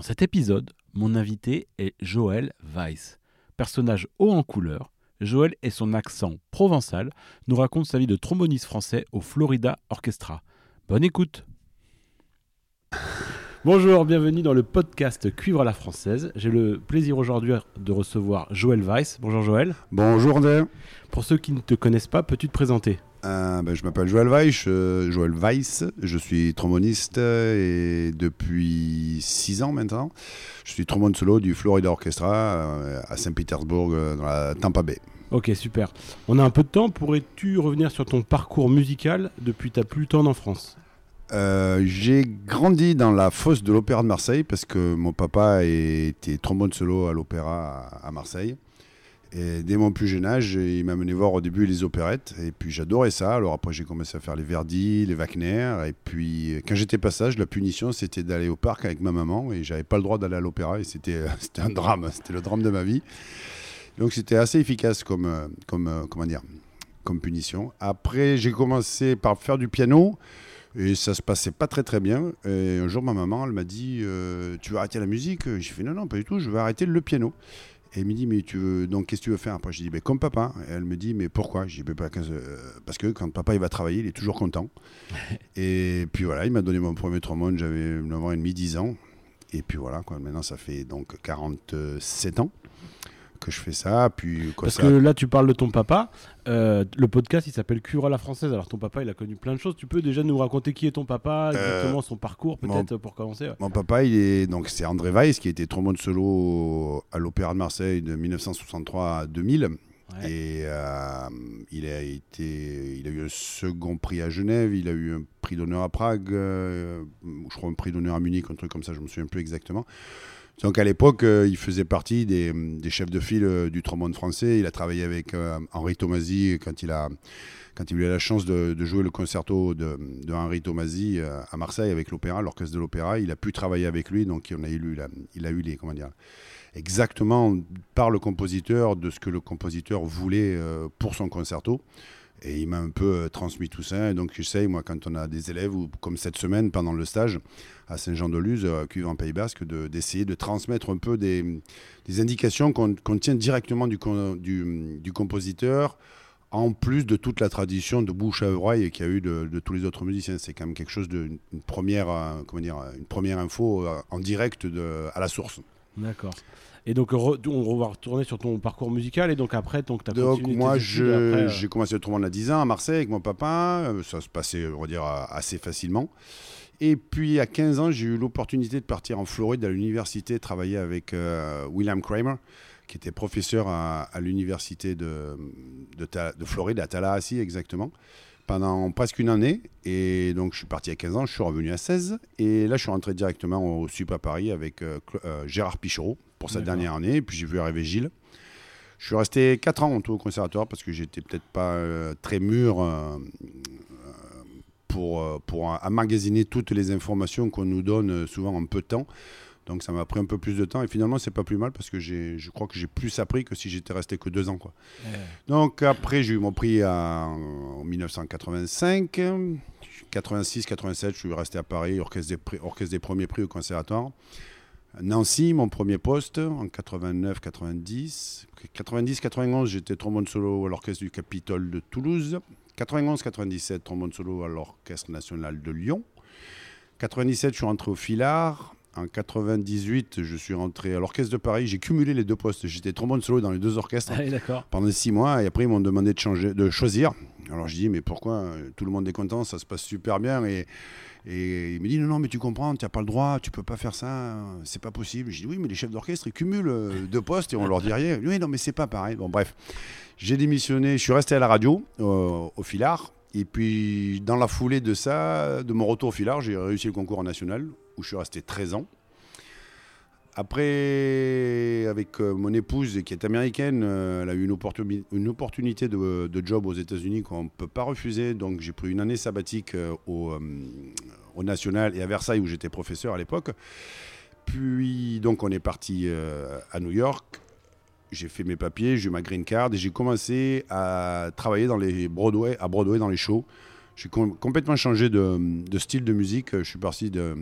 Dans cet épisode, mon invité est Joël Weiss, personnage haut en couleur Joël et son accent provençal nous raconte sa vie de tromboniste français au Florida Orchestra. Bonne écoute Bonjour, bienvenue dans le podcast Cuivre à la française. J'ai le plaisir aujourd'hui de recevoir Joël Weiss. Bonjour Joël. Bonjour André. Pour ceux qui ne te connaissent pas, peux-tu te présenter? Euh, ben, je m'appelle Joël Weiss, euh, Joël Weiss, je suis tromboniste et depuis 6 ans maintenant, je suis trombone solo du Florida Orchestra euh, à Saint-Pétersbourg dans la Tampa Bay. Ok, super. On a un peu de temps, pourrais-tu revenir sur ton parcours musical depuis ta plus tendre enfance? J'ai grandi dans la fosse de l'Opéra de Marseille parce que mon papa était trombone solo à l'Opéra à Marseille. Et dès mon plus jeune âge, il m'a mené voir au début les opérettes. Et puis j'adorais ça. Alors après, j'ai commencé à faire les Verdi, les Wagner. Et puis quand j'étais passage, la punition, c'était d'aller au parc avec ma maman. Et j'avais pas le droit d'aller à l'opéra. Et c'était un drame. C'était le drame de ma vie. Donc c'était assez efficace comme, comme, comment dire, comme punition. Après, j'ai commencé par faire du piano. Et ça se passait pas très très bien. Et un jour, ma maman, elle m'a dit euh, Tu veux arrêter la musique? J'ai fait Non, non, pas du tout, je veux arrêter le piano. Et elle me dit, mais tu veux, donc qu'est-ce que tu veux faire Après, je dis, mais comme papa. Et elle me dit, mais pourquoi? Je dis, bah, euh, parce que quand papa il va travailler, il est toujours content. et puis voilà, il m'a donné mon premier trombone, j'avais 9 ans et demi, 10 ans. Et puis voilà, quoi. maintenant ça fait donc 47 ans que je fais ça. Puis, Parce que là, tu parles de ton papa. Euh, le podcast, il s'appelle Cure à la française. Alors, ton papa, il a connu plein de choses. Tu peux déjà nous raconter qui est ton papa, euh, exactement son parcours, peut-être pour commencer. Mon papa, il est donc c'est André Weiss qui a été trombone solo à l'Opéra de Marseille de 1963 à 2000. Et euh, il a été, il a eu un second prix à Genève, il a eu un prix d'honneur à Prague, je crois un prix d'honneur à Munich, un truc comme ça, je me souviens plus exactement. Donc à l'époque, euh, il faisait partie des, chefs de file euh, du trombone français. Il a travaillé avec euh, Henri Tomasi quand il a quand il a eu la chance de, jouer le concerto de, Henri Tomasi à Marseille avec l'opéra, l'orchestre de l'opéra. Il a pu travailler avec lui, donc il a eu, il a eu les comment dire exactement par le compositeur de ce que le compositeur voulait pour son concerto. Et il m'a un peu euh, transmis tout ça. Et donc, j'essaye, moi, quand on a des élèves, ou comme cette semaine pendant le stage à Saint-Jean-de-Luz, à Cuivre en Pays Basque, d'essayer de, transmettre un peu des, indications qu'on tient directement du, du, compositeur, en plus de toute la tradition de bouche à oreille qu'il y a eu de, tous les autres musiciens. C'est quand même quelque chose de une première, euh, comment dire, une première info euh, en direct de, à la source. D'accord. Et donc, on va retourner sur ton parcours musical. Et donc, après, donc, as donc moi, euh, j'ai commencé le trombone à 10 ans à Marseille avec mon papa. Euh, ça se passait, on va dire, assez facilement. Et puis, à 15 ans, j'ai eu l'opportunité de partir en Floride à l'université, travailler avec euh, William Kramer, qui était professeur à, l'université de, de, Floride, à Tallahassee exactement, pendant presque une année. Et donc, je suis parti à 15 ans, je suis revenu à 16. Et là, je suis rentré directement au SUP à Paris avec Gérard Pichereau, pour sa dernière année. puis j'ai vu arriver Gilles. Je suis resté 4 ans en tout au conservatoire parce que j'étais peut-être pas euh, très mûr euh, pour, euh, pour emmagasiner toutes les informations qu'on nous donne souvent en peu de temps. Donc ça m'a pris un peu plus de temps et finalement c'est pas plus mal parce que je crois que j'ai plus appris que si j'étais resté que deux ans quoi. Donc après j'ai eu mon prix en 1985, 86, 87 je suis resté à Paris orchestre des, orchestre des premiers prix au conservatoire. Nancy, mon premier poste, en 89-90. 90-91, j'étais trombone solo à l'orchestre du Capitole de Toulouse. 91-97, trombone solo à l'Orchestre national de Lyon. 97, je suis rentré au Filard. En 98, je suis rentré à l'Orchestre de Paris. J'ai cumulé les deux postes. J'étais trombone solo dans les deux orchestres ah pendant six mois. Et après, ils m'ont demandé de, changer, de choisir. Alors, je dis, mais pourquoi Tout le monde est content, ça se passe super bien. Et et il me dit non, non, mais tu comprends, tu n'as pas le droit, tu peux pas faire ça, c'est pas possible. Je dis oui, mais les chefs d'orchestre, ils cumulent euh, deux postes et on leur dit rien. Oui, non, mais c'est pas pareil. Bon, bref, j'ai démissionné, je suis resté à la radio, au Filard. Et puis, dans la foulée de ça, de mon retour au filard, j'ai réussi le concours national, où je suis resté 13 ans. Après, avec euh, mon épouse qui est américaine, euh, elle a eu une, opportunité de, job aux États-Unis qu'on ne peut pas refuser. Donc j'ai pris une année sabbatique euh, au, au, National et à Versailles où j'étais professeur à l'époque. Puis donc on est parti à New York. J'ai fait mes papiers, j'ai eu ma green card et j'ai commencé à travailler dans les Broadway, à Broadway dans les shows. J'ai complètement changé de, style de musique. Je suis parti de,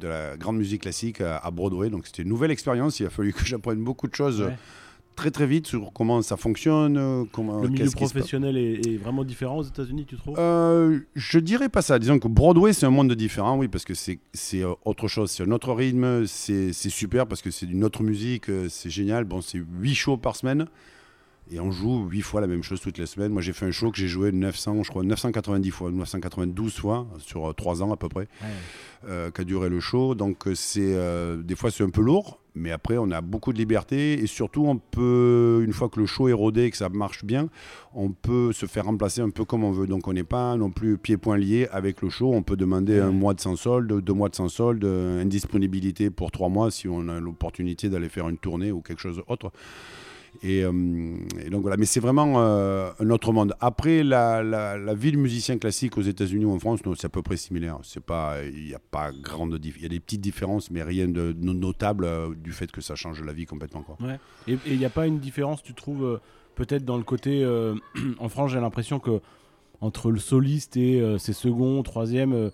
la grande musique classique à, Broadway. Donc c'était une nouvelle expérience. Il a fallu que j'apprenne beaucoup de choses très très vite sur comment ça fonctionne. Comment, le milieu professionnel est, vraiment différent aux États-Unis, tu trouves? Euh, Je dirais pas ça. Disons que Broadway, c'est un monde différent, oui, parce que c'est euh, autre chose. C'est un autre rythme. C'est super parce que c'est une autre musique. Euh, c'est génial. Bon, c'est 8 shows par semaine. Et on joue huit fois la même chose toutes les semaines. Moi, j'ai fait un show que j'ai joué 900, je crois, 990 fois, 992 fois, sur 3 euh, ans à peu près, euh, qu'a duré le show. Donc, euh, c'est des fois, c'est un peu lourd, mais après, on a beaucoup de liberté. Et surtout, on peut, une fois que le show est rodé et que ça marche bien, on peut se faire remplacer un peu comme on veut. Donc, on n'est pas non plus pieds-poings liés avec le show. On peut demander un mois de sans solde, deux mois de sans solde, indisponibilité pour trois mois si on a l'opportunité d'aller faire une tournée ou quelque chose d'autre. Euh, et, donc voilà, mais c'est vraiment euh, un autre monde. Après, la, vie de musicien classique aux États-Unis ou en France, c'est à peu près similaire. C'est pas, il n'y a pas grande, il y a des petites différences, mais rien de notable euh, du fait que ça change la vie complètement. Quoi. Ouais. Et il n'y a pas une différence, tu trouves, peut-être dans le côté, en France, j'ai l'impression que entre le soliste et ses seconds, troisièmes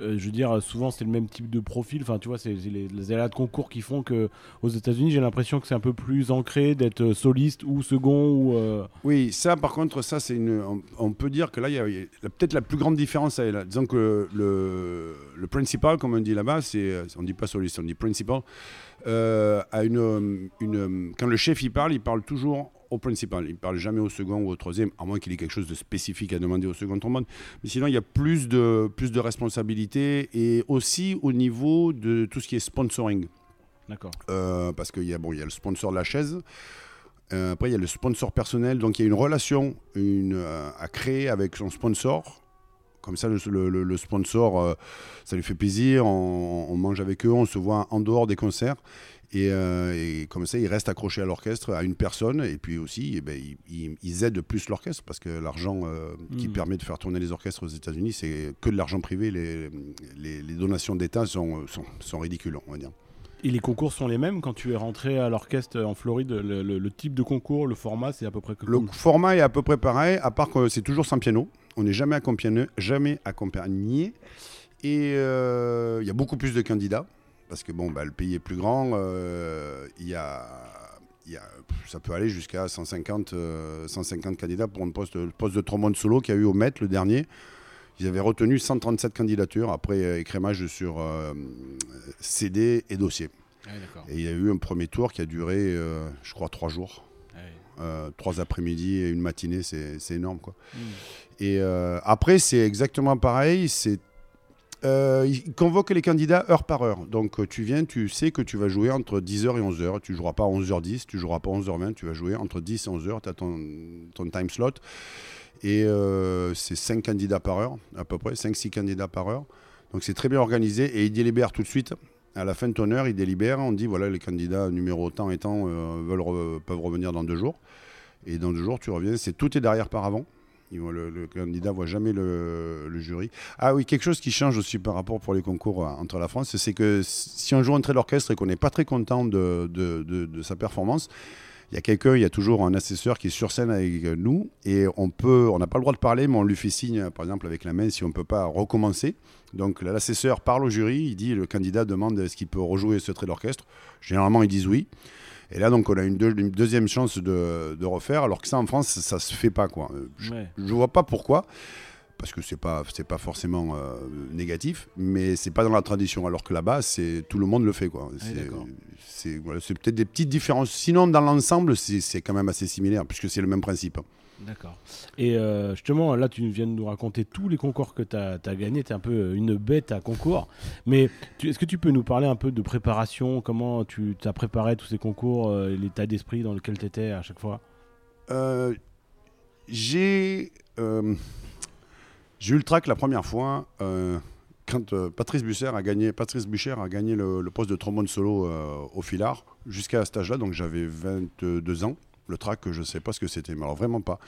euh, je veux dire, souvent c'est le même type de profil. Enfin, tu vois, c'est les, les de concours qui font que aux États-Unis, j'ai l'impression que c'est un peu plus ancré d'être euh, soliste ou second. Euh, oui, ça, par contre, ça, c'est une. On, peut dire que là, il y a, peut-être la plus grande différence. Là. Disons que le, principal, comme on dit là-bas, c'est on dit pas soliste, on dit principal. a une, une, quand le chef il parle, il parle toujours au principal. Il ne parle jamais au second ou au troisième, à moins qu'il ait quelque chose de spécifique à demander au second trombone. Mais sinon, il y a plus de, plus de responsabilités et aussi au niveau de tout ce qui est sponsoring. D'accord. Euh, parce qu'il y, a, bon, y a le sponsor de la chaise. Euh, après, il y a le sponsor personnel. Donc, il y a une relation une, euh, à créer avec son sponsor. Comme ça, le, le, sponsor, ça lui fait plaisir. On, on, mange avec eux, on se voit en dehors des concerts. Euh, et, comme ça, ils restent accrochés à l'orchestre, à une personne, et puis aussi, eh ben, ils, aident plus l'orchestre, parce que l'argent euh, qui hmm. permet de faire tourner les orchestres aux États-Unis, c'est que de l'argent privé. Les, les, donations d'État sont, sont, ridicules, on va dire. Et les concours sont les mêmes? Quand tu es rentré à l'orchestre en Floride le, type de concours, le format, c'est à peu près Le format est à peu près pareil, à part que c'est toujours sans piano. On n'est jamais accompagné, jamais accompagné. Et euh, il y a beaucoup plus de candidats parce que bon, bah, le pays est plus grand. Euh, il y a, ça peut aller jusqu'à 150, 150 euh, candidats pour un poste, le poste de trombone solo qu'il y a eu au Met le dernier. Ils avaient retenu 137 candidatures après euh, écrémage sur CD et dossier. Ah et il y a eu un premier tour qui a duré, je crois, trois jours. Ah trois après-midi et une matinée, c'est énorme. Quoi. Hmm. Et après, c'est exactement pareil. C'est euh, il convoque les candidats heure par heure. Donc euh, tu viens, tu sais que tu vas jouer entre 10h et 11h. Tu ne joueras pas 11h10, tu ne joueras pas 11h20, tu vas jouer entre 10 et 11h. Tu as ton, time slot. Et euh, c'est 5 candidats par heure, à peu près, 5-6 candidats par heure. Donc c'est très bien organisé et ils délibèrent tout de suite. À la fin de ton heure, ils délibèrent. On dit voilà, les candidats numéro tant et tant veulent, peuvent revenir dans deux jours. Et dans deux jours, tu reviens. C'est tout est derrière par avant. Le, le, candidat voit jamais le, jury. Ah oui, quelque chose qui change aussi par rapport pour les concours euh, entre la France, c'est que si on joue entre l'orchestre et qu'on n'est pas très content de, de, sa performance, il y a quelqu'un, il y a toujours un assesseur qui est sur scène avec nous et on peut, on n'a pas le droit de parler, mais on lui fait signe, par exemple avec la main, si on ne peut pas recommencer. Donc l'assesseur parle au jury, il dit, le candidat demande est-ce qu'il peut rejouer ce trait d'orchestre. Généralement, ils disent oui. Et là, donc, on a une, deuxième chance de, refaire, alors que ça, en France, ça se fait pas. Quoi. Je ne vois pas pourquoi, parce que c'est pas, pas forcément euh, négatif, mais c'est pas dans la tradition, alors que là-bas, tout le monde le fait. Quoi. c'est, peut-être des petites différences. Sinon, dans l'ensemble, c'est, quand même assez similaire, puisque c'est le même principe. D'accord. Et euh, justement, là, tu viens de nous raconter tous les concours que tu as, as gagnés. Tu es un peu euh, une bête à concours. Mais est-ce que tu peux nous parler un peu de préparation? Comment tu as préparé tous ces concours euh, L'état d'esprit dans lequel tu étais à chaque fois? J'ai. J'ai eu le track la première fois euh, quand euh, Patrice Bucher a gagné, Patrice Bucher a gagné le, le poste de trombone solo euh, au filard jusqu'à cet âge-là, donc j'avais 22 ans. Le track, je ne sais pas ce que c'était, mais alors vraiment pas.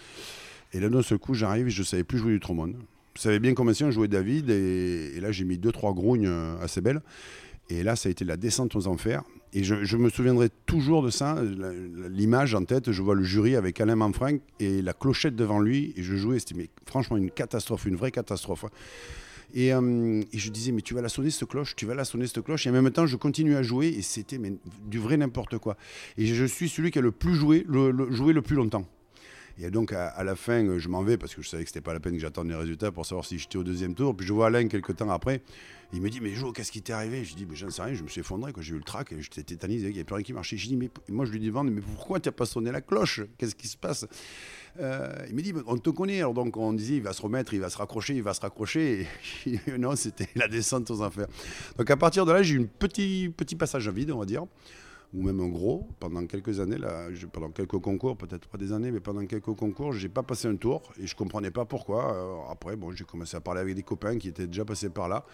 Et là, d'un seul coup, j'arrive je ne savais plus jouer du trombone. Je savais bien commencer à jouer David, et, là, j'ai mis deux, trois grognes euh, assez belles. Et là, ça a été la descente aux enfers. Et je, je me souviendrai toujours de ça, l'image en tête. Je vois le jury avec Alain Manfranc et la clochette devant lui. Et je jouais, c'était franchement une catastrophe, une vraie catastrophe. Et, euh, et je disais, mais tu vas la sonner cette cloche, tu vas la sonner cette cloche. Et en même temps, je continue à jouer et c'était du vrai n'importe quoi. Et je suis celui qui a le plus joué, le- joué le plus longtemps. Et donc, à, la fin, euh, je m'en vais parce que je savais que c'était pas la peine que j'attende les résultats pour savoir si j'étais au deuxième tour. Puis je vois Alain quelques temps après. Il me dit, mais Jo, qu'est-ce qui t'est arrivé? Je dis, mais j'en sais rien, je me suis effondré. J'ai eu le trac j'étais tétanisé, il n'y avait plus rien qui marchait. Je dis, mais moi, je lui demande, mais pourquoi tu n'as pas sonné la cloche? Qu'est-ce qui se passe? Euh, Il me dit, on te connaît. Alors, donc, on disait, il va se remettre, il va se raccrocher, il va se raccrocher. Non, c'était la descente aux enfers. Donc, à partir de là, j'ai eu un petit, petit passage à vide, on va dire ou même un gros, pendant quelques années, là, pendant quelques concours, peut-être pas des années, mais pendant quelques concours, j'ai pas passé un tour et je comprenais pas pourquoi. Euh, après, bon, j'ai commencé à parler avec des copains qui étaient déjà passés par là.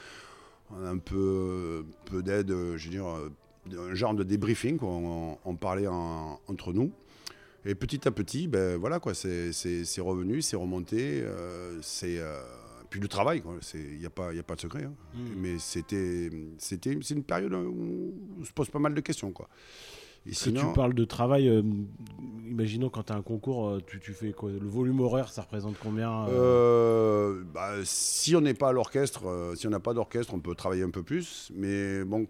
Un peu, peu d'aide, euh, je veux dire, euh, un genre de débriefing. On, on parlait en- entre nous. Et petit à petit, ben voilà quoi, c'est revenu, c'est remonté, c'est puis du travail. Il n'y a pas, y a pas de secret. hein. Mm. Mais c'était, c'était, c'est une période où on se pose pas mal de questions quoi. Et que tu parles de travail, euh, imaginons quand tu as un concours, euh, tu, tu fais quoi? Le volume horaire, ça représente combien euh? Euh, bah, si on n'est pas à l'orchestre, euh, si on n'a pas d'orchestre, on peut travailler un peu plus. Mais bon,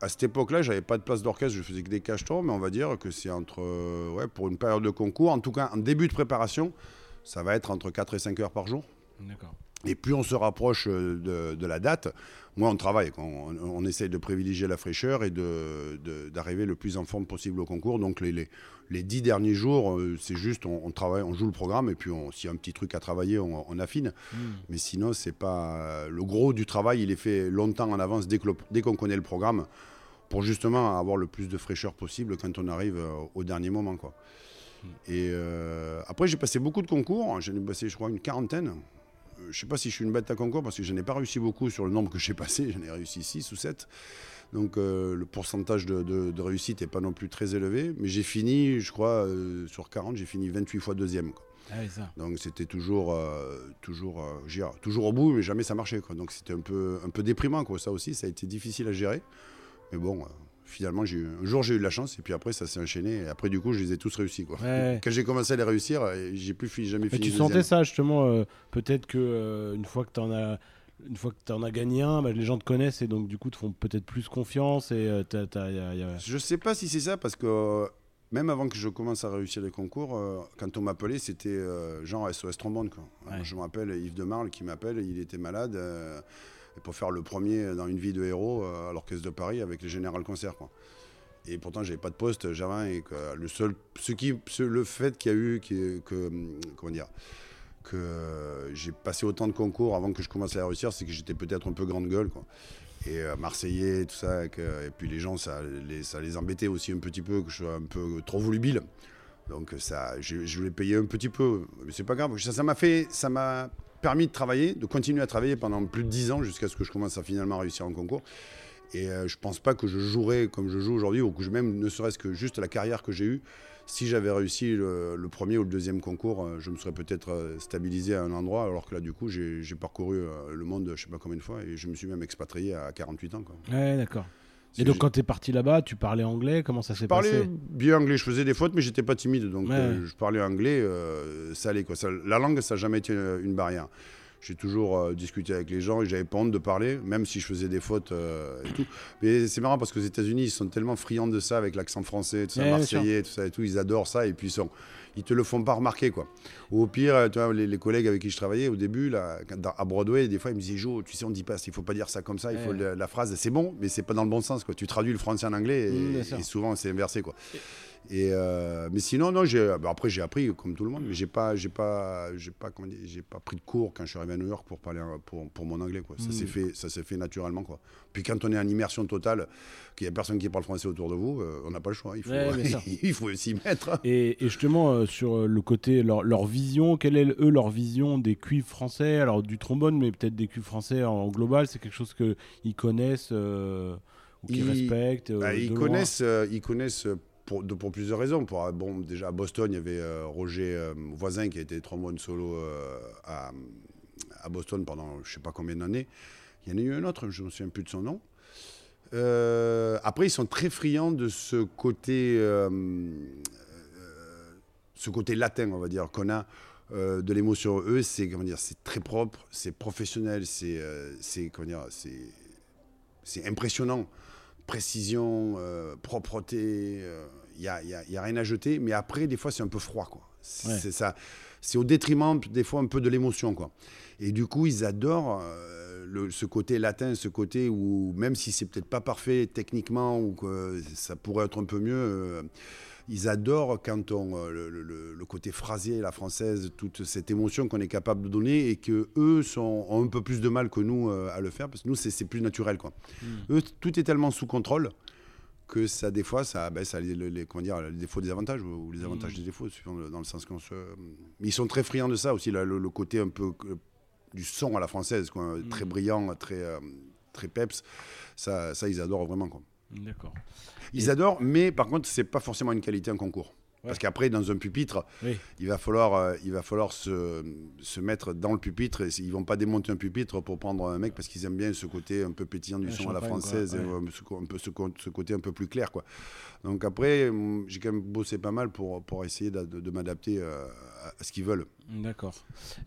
à cette époque-là, j'avais pas de place d'orchestre, je faisais que des cachetons, mais on va dire que c'est entre, euh, ouais, pour une période de concours, en tout cas en début de préparation, ça va être entre 4 et 5 heures par jour. Et plus on se rapproche euh, de, de la date, moins on travaille. On, on essaye de privilégier la fraîcheur et d'arriver le plus en forme possible au concours. Donc les, les, les dix derniers jours, euh, c'est juste, on, on travaille, on joue le programme et puis s'il y a un petit truc à travailler, on, on affine. Mm. Mais sinon, c'est pas le gros du travail. Il est fait longtemps en avance dès qu'on connaît le programme, pour justement avoir le plus de fraîcheur possible quand on arrive euh, au dernier moment, quoi. Et euh, après, j'ai passé beaucoup de concours. J'en ai passé, je crois, une quarantaine. Euh, Je sais pas si je suis une bête à concours parce que je n'ai pas réussi beaucoup sur le nombre que j'ai passé. J'en ai réussi 6 ou 7. Donc euh, le pourcentage de, de- de réussite n'est pas non plus très élevé. Mais j'ai fini, je crois, euh, sur 40, j'ai fini 28 fois deuxième. quoi. Ah oui, ça. Donc c'était toujours, euh, toujours, toujours au bout, mais jamais ça marchait. Quoi. Donc c'était un peu, un peu déprimant. Quoi. Ça aussi, ça a été difficile à gérer. Mais bon, finalement, j'ai eu, un jour j'ai eu de la chance et puis après ça s'est enchaîné. Et après, du coup, je les ai tous réussis. Quoi. Ouais. Quand j'ai commencé à les réussir, euh, j'ai plus jamais Mais fini. tu deuxième. sentais ça justement euh, Peut-être que euh, une fois que tu en as. Une fois que tu en as gagné un, bah, les gens te connaissent et donc du coup te font peut-être plus confiance et euh, t'as- t'as- y a- y a- Je sais pas si c'est ça parce que même avant que je commence à réussir les concours, euh, quand on m'appelait, c'était euh, genre SOS trombone. Quoi. Ouais. Je me rappelle Yves de Marle qui m'appelle, il était malade euh, pour faire le premier dans une vie de héros euh, à l'orchestre de Paris avec le Général Concert. Quoi. Et pourtant, j'avais pas de poste, j'avais rien, et le seul, ce qui, le fait qu'il y a eu, que, comment dire, que j'ai passé autant de concours avant que je commence à réussir, c'est que j'étais peut-être un peu grande gueule, quoi. Et euh, Marseillais, tout ça, et, puis les gens, ça les, ça les embêtait aussi un petit peu, que je sois un peu trop volubile. Donc ça, je, voulais payer un petit peu, mais c'est pas grave. Ça m'a fait, ça m'a permis de travailler, de continuer à travailler pendant plus de 10 ans jusqu'à ce que je commence à finalement réussir en concours. Et euh, je pense pas que je jouerais comme je joue aujourd'hui, ou que je même ne serait-ce que juste la carrière que j'ai eue. Si j'avais réussi le, premier ou le deuxième concours, euh, je me serais peut-être euh, stabilisé à un endroit, alors que là, du coup, j'ai parcouru le monde, je sais pas combien de fois, et je me suis même expatrié à 48 ans. Ouais, d'accord. Et donc quand tu es parti là-bas, tu parlais anglais Comment ça s'est je parlais passé bien anglais, je faisais des fautes, mais j'étais pas timide, donc Ouais. euh, je parlais anglais, euh, ça allait. Quoi. Ça- la langue, ça n'a jamais été une, une barrière. J'ai toujours euh, discuté avec les gens et j'avais pas honte de parler, même si je faisais des fautes euh, et tout. Mais c'est marrant parce qu'aux États-Unis, ils sont tellement friands de ça avec l'accent français, tout ça, Ouais, marseillais, tout ça et tout. Ils adorent ça et puis ils, sont, ils te le font pas remarquer quoi. Ou au pire, euh, tu vois, les, les collègues avec qui je travaillais au début, là, à Broadway, des fois ils me disaient Jo, tu sais, on dit pas, il faut pas dire ça comme ça, il faut Ouais. la phrase, c'est bon, mais c'est pas dans le bon sens quoi. Tu traduis le français en anglais et, Mm, et souvent c'est inversé quoi. Et euh, mais sinon, non, bah, après j'ai appris comme tout le monde, mais j'ai pas, j'ai pas, j'ai pas, j'ai pas pris de cours quand je suis arrivé à New York pour parler, pour, pour mon anglais, quoi. Ça s'est Mm. fait, ça s'est fait naturellement, quoi. Puis quand on est en immersion totale, qu'il y a personne qui parle français autour de vous, euh, on n'a pas le choix. Il faut, Ouais, il faut s'y mettre. Et, et justement, euh, sur le côté, leur, leur vision, quelle est, eux, leur vision des cuivres français? Alors, du trombone, mais peut-être des cuivres français en global, c'est quelque chose qu'ils connaissent euh, ou qu'ils Ils- respectent Bah, ils, loin? connaissent, ils connaissent pour, de- pour plusieurs raisons. Pour, euh, bon, déjà à Boston, il y avait euh, Roger euh, Voisin qui a été trombone solo euh, à, à Boston pendant je sais pas combien d'années. Il y en a eu un autre, je ne me souviens plus de son nom. Après, ils sont très friands de ce côté, ce côté latin, on va dire, qu'on a de l'émotion. Eux, c'est très propre, c'est professionnel, c'est, c'est impressionnant. Précision, euh, propreté, il n'y a, y a- y a rien à jeter. Mais après, des fois, c'est un peu froid, quoi. C'est, Ouais. ça. C'est au détriment, des fois, un peu de l'émotion, quoi. Et du coup, ils adorent euh, le- ce côté latin, ce côté où, même si c'est peut-être pas parfait techniquement ou que ça pourrait être un peu mieux, euh, ils adorent quand on euh, le, le- le côté phrasé, la française, toute cette émotion qu'on est capable de donner et que eux sont, ont un peu plus de mal que nous euh, à le faire parce que nous, c'est, plus naturel, quoi. Mm. Eux, tout est tellement sous contrôle que ça, des fois, ça, ben, ça a les, les- comment dire, les défauts des avantages ou les avantages des défauts, suivant le- dans le sens qu'on se. Mais ils sont très friands de ça aussi, là, le, le côté un peu du son à la française, quoi, très brillant, très, euh, très peps. Ça, ça, ils adorent vraiment. Quoi. D'accord. Ils Et- adorent, mais par contre, c'est pas forcément une qualité en concours. Ouais. Parce qu'après, dans un pupitre, Oui. il va falloir, euh, il va falloir se, se mettre dans le pupitre. Et ils vont pas démonter un pupitre pour prendre un mec parce qu'ils aiment bien ce côté un peu pétillant du son à la française, et, ouais. euh, ce, un peu, ce, côté un peu plus clair. Quoi. Donc après, hum, j'ai quand même bossé pas mal pour, pour essayer de, de- de m'adapter euh, à ce qu'ils veulent. D'accord.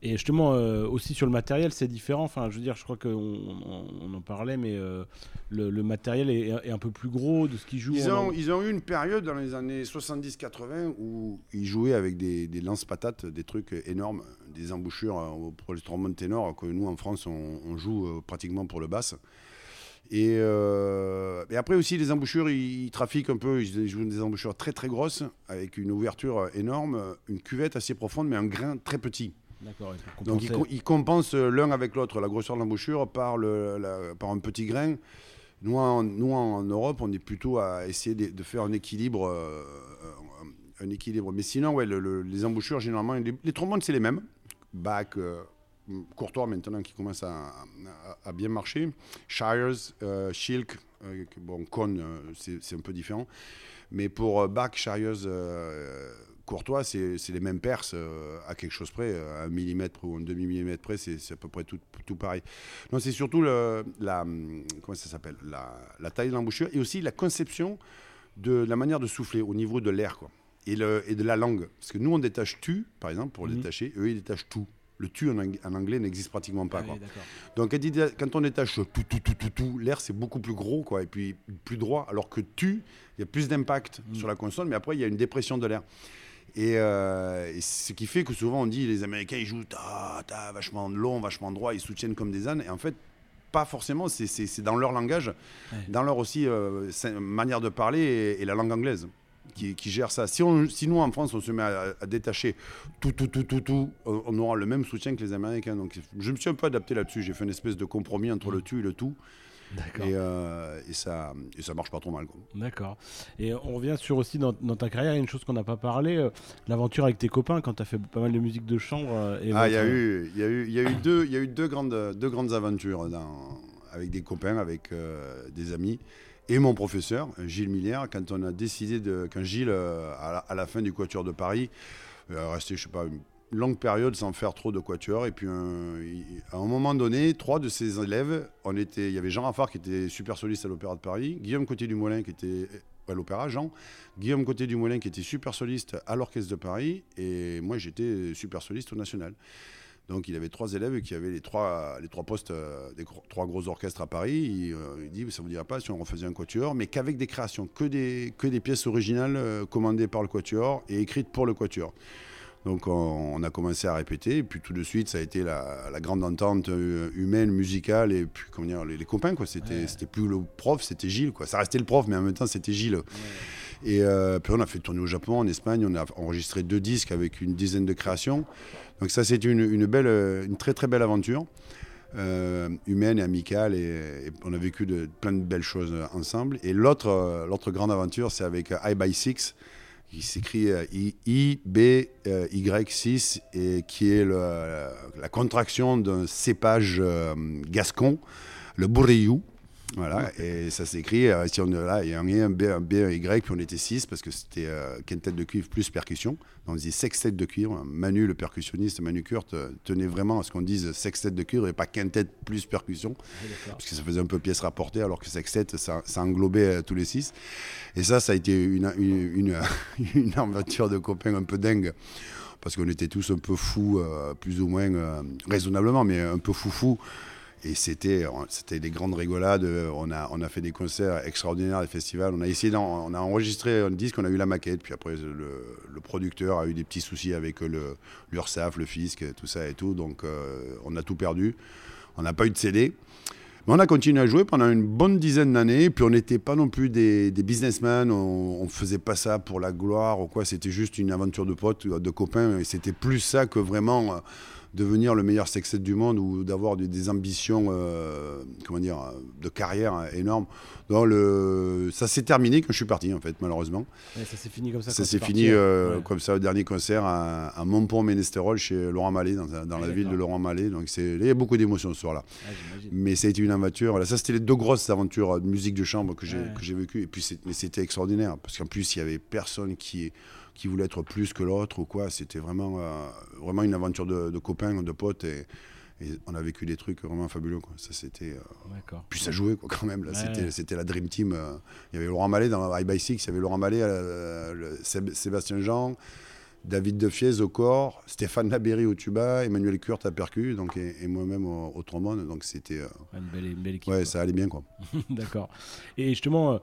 Et justement, euh, aussi sur le matériel, c'est différent. Enfin, je veux dire, je crois qu'on on, on en parlait, mais euh, le, le matériel est, est un peu plus gros de ce qu'ils jouent. Ils en- ont, ils ont eu une période dans les années 70-80 où ils jouaient avec des, des lance-patates, des trucs énormes, des embouchures pour les trombone ténor que nous en France on, on joue euh, pratiquement pour le basse. Et, euh, et après aussi les embouchures, ils, ils trafiquent un peu, ils jouent des embouchures très très grosses avec une ouverture énorme, une cuvette assez profonde mais un grain très petit. D'accord. Donc ils, compensent l'un avec l'autre, la grosseur de l'embouchure par, le, la- par un petit grain. Nous en, nous, en Europe, on est plutôt à essayer de, de faire un équilibre, euh, un équilibre. Mais sinon, ouais, le- le- les embouchures, généralement, les, les trombones, c'est les mêmes. Bach, euh, Courtois maintenant qui commence à, à- à bien marcher. Shires, euh, Schilk, euh, bon, Kohn, euh, c'est un peu différent. Mais pour euh, Bach, Shires, Courtois, c'est les mêmes perces euh, à quelque chose près, à un millimètre ou un demi-millimètre près, c'est à peu près tout, tout pareil. Non, c'est surtout le, la, comment ça s'appelle la, la taille de l'embouchure et aussi la conception de la manière de souffler au niveau de l'air, quoi. Et, le, et de la langue. Parce que nous, on détache tu, par exemple, pour le Mhm. détacher, eux, ils détachent tout. Le tu en, ang- en anglais n'existe pratiquement pas. Ah quoi. oui, d'accord. Donc quand, on détache tout, tout, tout, tout, tout, l'air c'est beaucoup plus gros quoi, et puis plus droit, alors que tu, il y a plus d'impact Mm. sur la consonne, mais après il y a une dépression de l'air. Et, euh, et ce qui fait que souvent on dit les Américains ils jouent ta, ta, vachement long, vachement droit, ils soutiennent comme des ânes, et en fait pas forcément, c'est- dans leur langage, Ouais. dans leur aussi euh, manière de parler et, et la langue anglaise. Qui, qui gère ça. Si, on, si nous en France on se met à, à détacher tout, tout, tout, tout, tout, on on aura le même soutien que les Américains. Donc je me suis un peu adapté là-dessus. J'ai fait une espèce de compromis entre le tu et le tout. D'accord. Et, euh, et, ça, et ça marche pas trop mal. D'accord. Et on revient sur aussi dans, dans ta carrière, il y a une chose qu'on n'a pas parlé, euh, l'aventure avec tes copains quand tu as fait pas mal de musique de chambre. euh, et Ah, il y a eu, y a eu, il y a eu deux, y a eu deux grandes, deux grandes aventures dans, avec des copains, avec euh, des amis et mon professeur Gilles Miller. Quand on a décidé de, quand Gilles euh, à, la, fin du Quatuor de Paris, euh, resté, je sais pas, une longue période sans faire trop de Quatuor, et puis il- à un moment donné, trois de ses élèves, il y avait Jean Raffard qui était super soliste à l'Opéra de Paris, Guillaume Côté du Moulin qui était à l'Opéra Jean, Guillaume Côté du Moulin qui était super soliste à l'Orchestre de Paris, et moi j'étais super soliste au National. Donc il avait trois élèves qui avaient les trois, postes euh, des trois gros orchestres à Paris. Il, euh, dit ça vous dirait pas si on refaisait un quatuor, mais qu'avec des créations, que des, que des pièces originales euh, commandées par le quatuor et écrites pour le quatuor. Donc on, on a commencé à répéter, et puis tout de suite ça a été la, la grande entente euh, humaine, musicale, et puis comment dire, les, les copains quoi. C'était Ouais. c'était plus le prof, c'était Gilles quoi. Ça restait le prof, mais en même temps c'était Gilles. Et euh, puis on a fait tourner au Japon, en Espagne, on a enregistré deux disques avec une dizaine de créations. Donc ça, c'est une, belle, une très très belle aventure. Euh, humaine et amicale et, on a vécu de, plein de belles choses ensemble. Et l'autre, l'autre grande aventure, c'est avec I by Six, qui s'écrit I-B-Y-6 et qui est la contraction d'un cépage gascon, le bourriou. Voilà, et ça s'écrit, euh, si on est là, il y a un, B, un B, un Y, puis on était 6 parce que c'était euh, quintet de cuivre plus percussion. On disait sextet de cuivre. Manu, le percussionniste, Manu Kurt, euh, tenait vraiment à ce qu'on dise sextet de cuivre et pas quintet plus percussion. parce que ça faisait un peu pièce rapportée, alors que sextet, ça, ça englobait tous les 6. Et ça, ça a été une, une, une, aventure de copains un peu dingue parce qu'on était tous un peu fous, plus ou moins raisonnablement, mais un peu fou-fou. Et c'était, des grandes rigolades. On a, on a fait des concerts extraordinaires, des festivals. On a essayé, on a enregistré un disque, on a eu la maquette. Puis après, le, producteur a eu des petits soucis avec l'URSAF, le fisc, tout ça et tout. Donc, euh, on a tout perdu. On n'a pas eu de CD. Mais on a continué à jouer pendant une bonne dizaine d'années. Puis on n'était pas non plus des, des businessmen. On ne faisait pas ça pour la gloire ou quoi. C'était juste une aventure de potes, de copains. Et c'était plus ça que vraiment devenir le meilleur sextet du monde ou d'avoir des, ambitions euh, comment dire, de carrière énormes. Donc le, ça s'est terminé quand je suis parti en fait malheureusement. ça s'est fini comme ça. Ça s'est fini euh, comme ça au dernier concert à, à Montpont-Ménestérol chez Laurent Mallet dans, dans la ville de Laurent Mallet. Donc il y a beaucoup d'émotions ce soir-là. mais ça a été une aventure. Voilà, ça c'était les deux grosses aventures de musique de chambre que j'ai que j'ai vécues. Et puis mais c'était extraordinaire parce qu'en plus il y avait personne qui qui voulait être plus que l'autre ou quoi. C'était vraiment, euh, vraiment une aventure de, copains, de potes. Et, on a vécu des trucs vraiment fabuleux. Quoi. Ça, c'était. Euh, puis ça jouait quoi, quand même. Là. C'était, la Dream Team. Euh. Il y avait Laurent Mallet dans High by Six, il y avait Laurent Mallet, Sébastien Jean. David Defiez au corps, Stéphane Laberry au tuba, Emmanuel Kurt à percu, donc et, moi-même au, trombone. Donc c'était une, belle, équipe. Ouais, ça allait bien quoi. D'accord. Et justement, euh,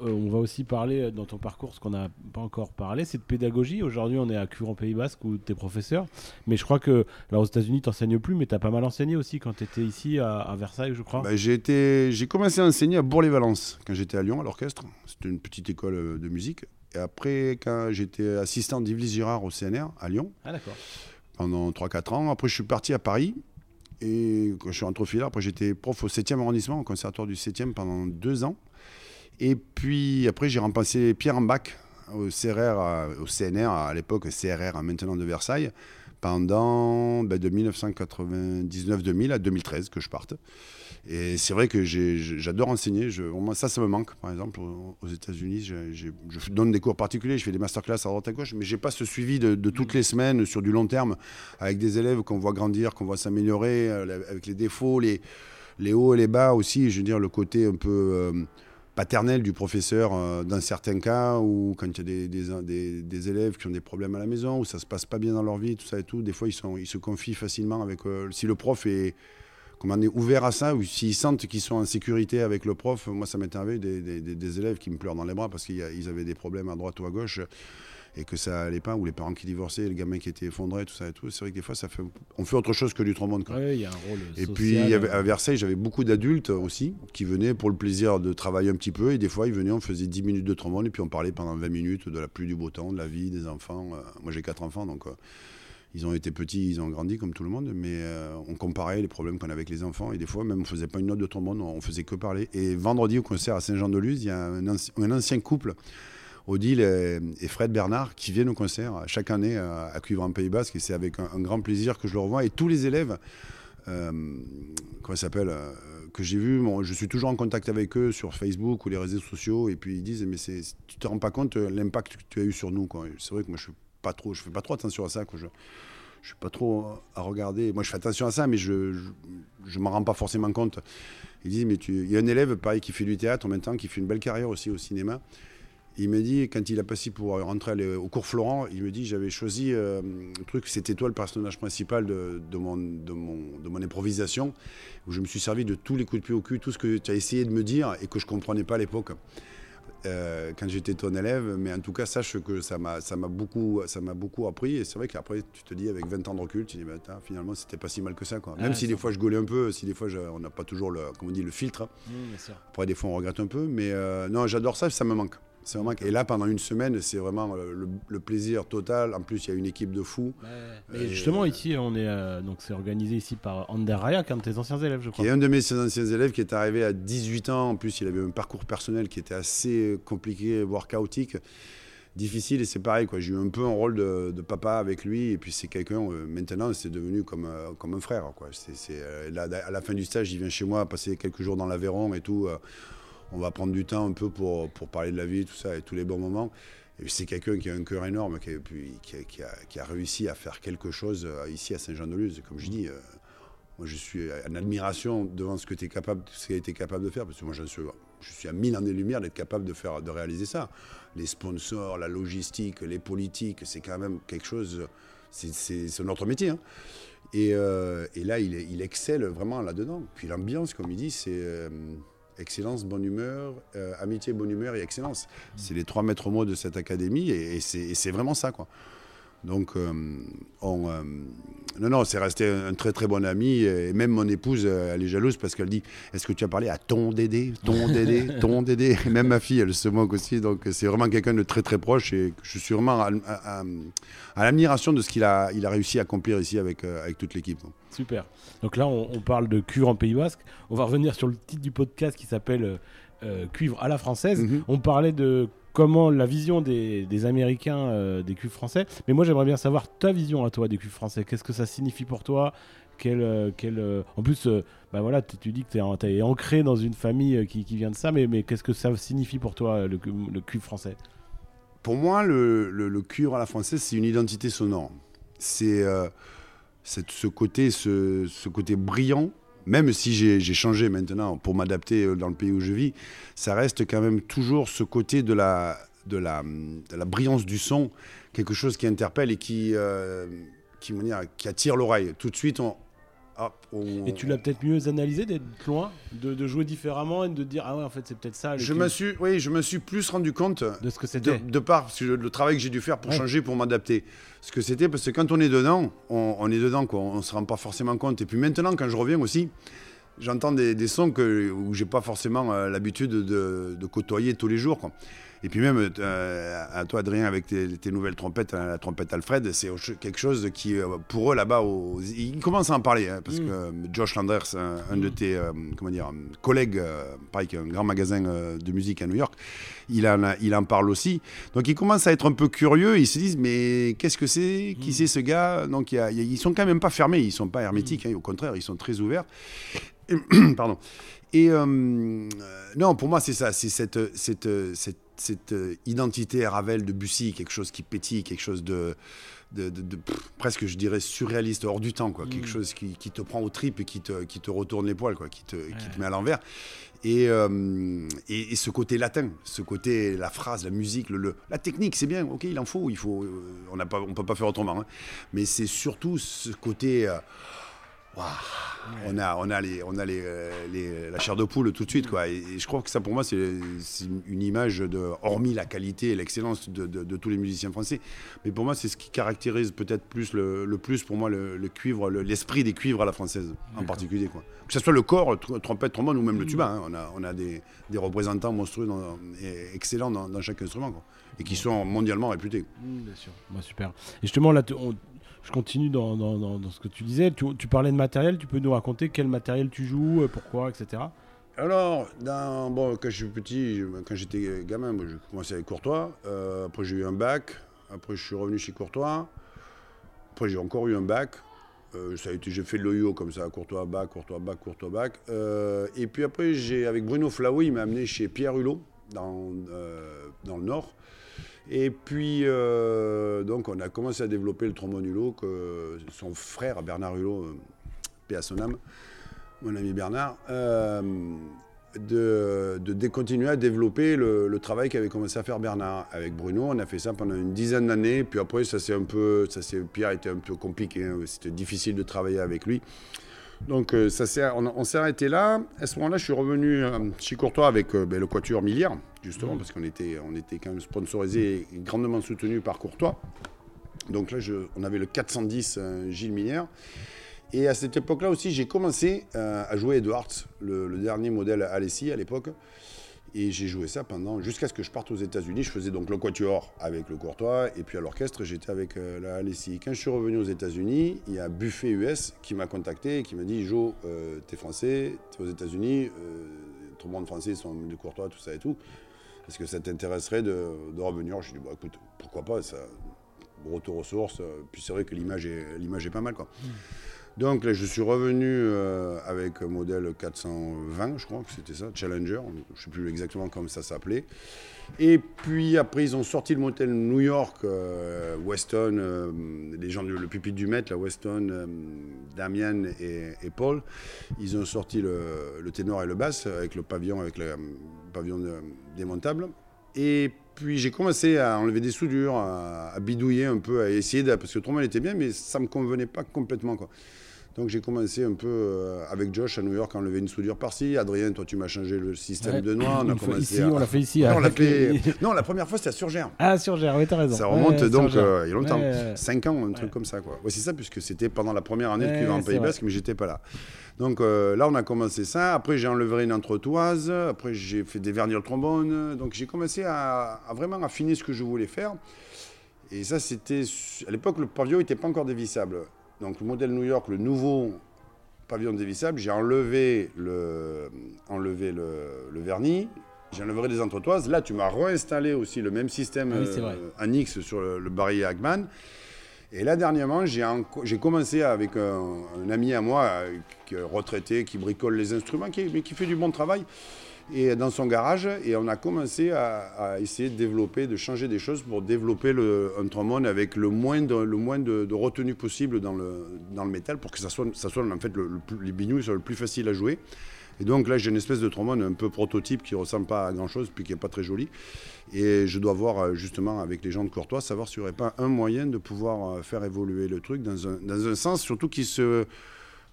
on va aussi parler euh, dans ton parcours, ce qu'on n'a pas encore parlé, c'est de pédagogie. Aujourd'hui, on est à Cure en Pays Basque où tu es professeur. Mais je crois que, là, aux États-Unis, tu n'enseignes plus, mais tu as pas mal enseigné aussi quand tu étais ici à, Versailles, je crois. Bah, j'ai, j'ai commencé à enseigner à Bourg-les-Valence quand j'étais à Lyon, à l'orchestre. C'était une petite école euh, de musique. Et après, quand j'étais assistant d'Yves Girard au CNR à Lyon, ah, d'accord. pendant 3-4 ans. Après, je suis parti à Paris. Et quand je suis rentré au Filar, après, j'étais prof au 7e arrondissement, au conservatoire du 7e pendant 2 ans. Et puis après, j'ai remplacé Pierre Ambach au CRR, au CNR à l'époque, CRR maintenant de Versailles, pendant ben, de 1999-2000 à 2013 que je parte. Et c'est vrai que j'adore enseigner. Je, ça, ça me manque. Par exemple, aux États-Unis, je, donne des cours particuliers, je fais des masterclass à droite à gauche, mais j'ai pas ce suivi de, toutes les semaines sur du long terme avec des élèves qu'on voit grandir, qu'on voit s'améliorer, euh, avec les défauts, les, les hauts et les bas aussi. Je veux dire, le côté un peu. Euh, paternel du professeur euh, dans certains cas, ou quand il y a des, élèves qui ont des problèmes à la maison, où ça se passe pas bien dans leur vie, tout ça et tout, des fois ils, sont, ils se confient facilement avec... Euh, si le prof est, comment est ouvert à ça, ou s'ils sentent qu'ils sont en sécurité avec le prof, moi ça m'est arrivé des, élèves qui me pleurent dans les bras parce qu'ils avaient des problèmes à droite ou à gauche et que ça allait pas, ou les parents qui divorçaient, le gamin qui était effondré, tout ça et tout. C'est vrai que des fois, ça fait, on fait autre chose que du trombone. Oui, il y a un rôle Et puis, à Versailles, j'avais beaucoup d'adultes aussi qui venaient pour le plaisir de travailler un petit peu. Et des fois, ils venaient, on faisait 10 minutes de trombone et puis on parlait pendant 20 minutes de la pluie, du beau temps, de la vie, des enfants. Euh, moi, j'ai quatre enfants, donc. Euh, ils ont été petits, ils ont grandi comme tout le monde, mais euh, on comparait les problèmes qu'on avait avec les enfants. Et des fois, même, on faisait pas une note de trombone, on faisait que parler. Et vendredi, au concert à Saint-Jean-de-Luz, il y a un ancien couple Odile et, Fred Bernard qui viennent au concert chaque année à, Cuivre en Pays Basque et c'est avec un, grand plaisir que je le revois. Et tous les élèves, euh, comment s'appelle euh, que j'ai vu, je suis toujours en contact avec eux sur Facebook ou les réseaux sociaux et puis ils disent mais c'est, tu te rends pas compte euh, l'impact que tu as eu sur nous C'est vrai que moi je fais pas trop, je fais pas trop attention à ça. Je, je suis pas trop à regarder. Moi, je fais attention à ça, mais je je, m'en rends pas forcément compte. Ils disent, mais tu... il y a un élève, pareil, qui fait du théâtre en même temps, qui fait une belle carrière aussi au cinéma. Il me dit, quand il a passé pour rentrer au cours Florent, il me dit j'avais choisi euh, un truc, c'était toi le personnage principal de, mon, de, mon, de, mon, improvisation, où je me suis servi de tous les coups de pied au cul, tout ce que tu as essayé de me dire et que je ne comprenais pas à l'époque. Euh, quand j'étais ton élève, mais en tout cas, sache que ça m'a beaucoup, beaucoup appris. Et c'est vrai qu'après, tu te dis, avec 20 ans de recul, tu te dis, bah, finalement, c'était pas si mal que ça. Quoi. Même si des fois je gaulais un peu, si des fois on n'a pas toujours le, on dit, le filtre. Mmh, après, des fois, on regrette un peu. Mais euh, non, j'adore ça, ça me manque. C'est vraiment... Et là, pendant une semaine, c'est vraiment le, plaisir total. En plus, il y a une équipe de fous. Mais justement, ici, on est donc c'est organisé ici par Ander Raya, un de tes anciens élèves, je crois. Qui est un de mes anciens élèves qui est arrivé à 18 ans. En plus, il avait un parcours personnel qui était assez compliqué, voire chaotique difficile et c'est pareil quoi j'ai eu un peu un rôle de, papa avec lui et puis c'est quelqu'un euh, maintenant c'est devenu comme euh, comme un frère quoi c'est euh, à la fin du stage il vient chez moi passer quelques jours dans l'Aveyron et tout on va prendre du temps un peu pour, pour parler de la vie tout ça et tous les bons moments c'est quelqu'un qui a un cœur énorme qui, a, réussi à faire quelque chose ici à Saint-Jean-de-Luz comme je dis moi je suis en admiration devant ce qu'il a été capable de faire parce que moi je suis, à mille années-lumière d'être capable de faire de réaliser ça les sponsors, la logistique, les politiques, c'est quand même quelque chose, c'est notre métier. Hein. Euh, et, là, il, excelle vraiment là-dedans. Puis l'ambiance, comme il dit, c'est euh, excellence, bonne humeur, euh, amitié, bonne humeur et excellence. C'est les trois maîtres mots de cette académie et, et c'est vraiment ça, quoi. Donc, euh, on, euh, non, non, c'est resté un très très bon ami. Et même mon épouse, euh, elle est jalouse parce qu'elle dit Est-ce que tu as parlé à ton Dédé Ton Dédé Ton Dédé? Et même ma fille, elle se moque aussi. Donc, c'est vraiment quelqu'un de très très proche et je suis vraiment à, l'admiration de ce qu'il a, il a réussi à accomplir ici avec, avec toute l'équipe. Super. Donc là, on, parle de cure en Pays Basque. On va revenir sur le titre du podcast qui s'appelle Cuivre à la française. Mm-hmm. On parlait de comment la vision des, Américains euh, des cuves français. Mais moi, j'aimerais bien savoir ta vision à toi des cuves français. Qu'est-ce que ça signifie pour toi? Quel, euh, quel, euh, En plus, bah voilà, tu dis que tu es, ancré dans une famille qui, vient de ça, mais, mais qu'est-ce que ça signifie pour toi, le, le français? Pour moi, le, le, à la française, c'est une identité sonore. C'est ce côté, ce, ce côté brillant même si j'ai changé maintenant pour m'adapter euh, dans le pays où je vis, ça reste quand même toujours ce côté de la, de la, la brillance du son, quelque chose qui interpelle et qui, euh, qui, attire l'oreille. Tout de suite, et tu l'as peut-être mieux analysé d'être loin, de, jouer différemment et de dire ah ouais en fait c'est peut-être ça. Je me suis, oui, je me suis plus rendu compte de ce que c'était. De, par le, travail que j'ai dû faire pour changer, pour m'adapter. Ce que c'était parce que quand on est dedans, on, est dedans quoi, on se rend pas forcément compte. Et puis maintenant quand je reviens aussi, j'entends des, sons que, où j'ai pas forcément euh, l'habitude de, de, côtoyer tous les jours. Quoi. Et puis même, euh, à toi, Adrien, avec tes, nouvelles trompettes, hein, la trompette Alfred, c'est quelque chose qui, euh, pour eux, là-bas, ils commencent à en parler. Hein, parce mm. que Josh Landers, un, de mm. tes euh, comment dire, collègues, pareil, qui a un grand magasin de musique à New York, il en, il en parle aussi. Donc ils commencent à être un peu curieux. Ils se disent, mais qu'est-ce que c'est? Qui mm. c'est ce gars? Donc y ils sont quand même pas fermés, ils sont pas hermétiques. Hein, au contraire, ils sont très ouverts. pardon. Et non, pour moi, c'est ça, c'est cette, cette, cette cette euh, identité Ravel de Bussy, quelque chose qui pétille, quelque chose de, de, presque, je dirais, surréaliste, hors du temps, quoi. Quelque mm. chose qui, qui, te prend aux tripes et qui te, qui te retourne les poils, quoi, qui te, qui te met à l'envers. Euh, et, et, ce côté latin, ce côté, la phrase, la musique, le, la technique, c'est bien, ok, il en faut, il faut, euh, on ne peut pas faire autrement. Hein. Mais c'est surtout ce côté on a, on a, les, on a euh, les, la chair de poule tout de suite. Quoi. Et, je crois que ça, pour moi, c'est une image, de, hormis la qualité et l'excellence de, tous les musiciens français. Mais pour moi, c'est ce qui caractérise peut-être plus le, plus, pour moi, le, cuivre, l'esprit des cuivres à la française, en particulier. Quoi. Que ce soit le corps, trompette, trombone ou même le tuba. Hein. On a, on a des, représentants monstrueux et excellents dans, chaque instrument. Et qui sont mondialement réputés. Mmh, bien sûr. Bah, super. Et justement, là, on, je continue dans, dans, dans, ce que tu disais. Tu, parlais de matériel, tu peux nous raconter quel matériel tu joues, euh, pourquoi, etc. Alors, dans, bon, quand je suis petit, quand j'étais gamin, j'ai commencé avec Courtois. Euh, après, j'ai eu un bac. Après, je suis revenu chez Courtois. Après, j'ai encore eu un bac. Euh, ça a été, j'ai fait le yo comme ça, Courtois, bac, Courtois, bac, Courtois, bac. et puis après, j'ai, avec Bruno Flaoui, il m'a amené chez Pierre Hulot, dans, dans le Nord. Et puis, euh, donc, on a commencé à développer le trombone Hulot, que son frère, Bernard Hulot, euh, paix à son âme, mon ami Bernard, euh, de, continuer à développer le, travail qu'avait commencé à faire Bernard. Avec Bruno, on a fait ça pendant une dizaine d'années, puis après, ça s'est un peu, ça Pierre était un peu compliqué, hein. c'était difficile de travailler avec lui. Donc ça on, s'est arrêté là. À ce moment-là, je suis revenu chez Courtois avec ben, le Quatuor Milliard, justement, mmh. parce qu'on était, on était quand même sponsorisé et grandement soutenu par Courtois. Donc là, on avait le 410 Gilles Milliard. Et à cette époque-là aussi, j'ai commencé à jouer Edwards, le, le, dernier modèle Alessi à l'époque. Et j'ai joué ça pendant jusqu'à ce que je parte aux États-Unis. Je faisais donc le quatuor avec le Courtois et puis à l'orchestre j'étais avec euh, la Alessi. Quand je suis revenu aux États-Unis, il y a Buffet US qui m'a contacté et qui m'a dit Jo, euh, t'es français, t'es aux États-Unis, euh, tout le monde français sont de Courtois, tout ça et tout. Est-ce que ça t'intéresserait de, revenir Je dit bah, écoute, pourquoi pas ça, Retour aux sources. Puis c'est vrai que l'image est, pas mal quoi. Hmm. Donc là, je suis revenu euh, avec un modèle 420, je crois que c'était ça, Challenger, je ne sais plus exactement comment ça s'appelait. Et puis après, ils ont sorti le modèle New York, euh, Weston, euh, les gens, le pupitre du maître, la Weston, Damien et, Paul, ils ont sorti le, ténor et le basse avec le pavillon, avec le pavillon démontable. Et puis j'ai commencé à enlever des soudures, à, bidouiller un peu, à essayer, de, parce que le était bien, mais ça ne me convenait pas complètement. Quoi. Donc j'ai commencé un peu euh, avec Josh à New York à enlever une soudure par-ci. Adrien, toi tu m'as changé le système de noix. On, a commencé ici, on l'a fait ici. Non, fait... non, la première fois c'était à Surgère. Ah, Surgère, oui, t'as raison. Ça remonte donc euh, il y a longtemps. 5 ans, un truc comme ça. Quoi. c'est ça, puisque c'était pendant la première année de cuivre en Pays Basque, mais j'étais pas là. Donc euh, là, on a commencé ça. Après, j'ai enlevé une entretoise. Après, j'ai fait des vernis de trombone. Donc j'ai commencé à, à, vraiment affiner ce que je voulais faire. Et ça, c'était. À l'époque, le pavillon n'était pas encore dévissable. Donc le modèle New York, le nouveau pavillon dévissable, j'ai enlevé le, enlevé le, vernis, j'ai enlevé des entretoises. Là, tu m'as réinstallé aussi le même système ah euh, X sur le, barillet Hagman. Et là, dernièrement, j'ai commencé avec un, ami à moi, euh, qui est retraité, qui bricole les instruments, qui, mais qui fait du bon travail et dans son garage et on a commencé à, essayer de développer, de changer des choses pour développer le, un trombone avec le moins de, le moins de, retenue possible dans le, dans le métal pour que ça soit, ça soit en fait le, les bignous soient le plus facile à jouer. Et donc là, j'ai une espèce de trombone un peu prototype qui ressemble pas à grand chose, puis qui n'est pas très joli. Et je dois voir euh, justement avec les gens de Courtois, savoir s'il n'y aurait pas un moyen de pouvoir euh, faire évoluer le truc dans un, dans un sens, surtout qui se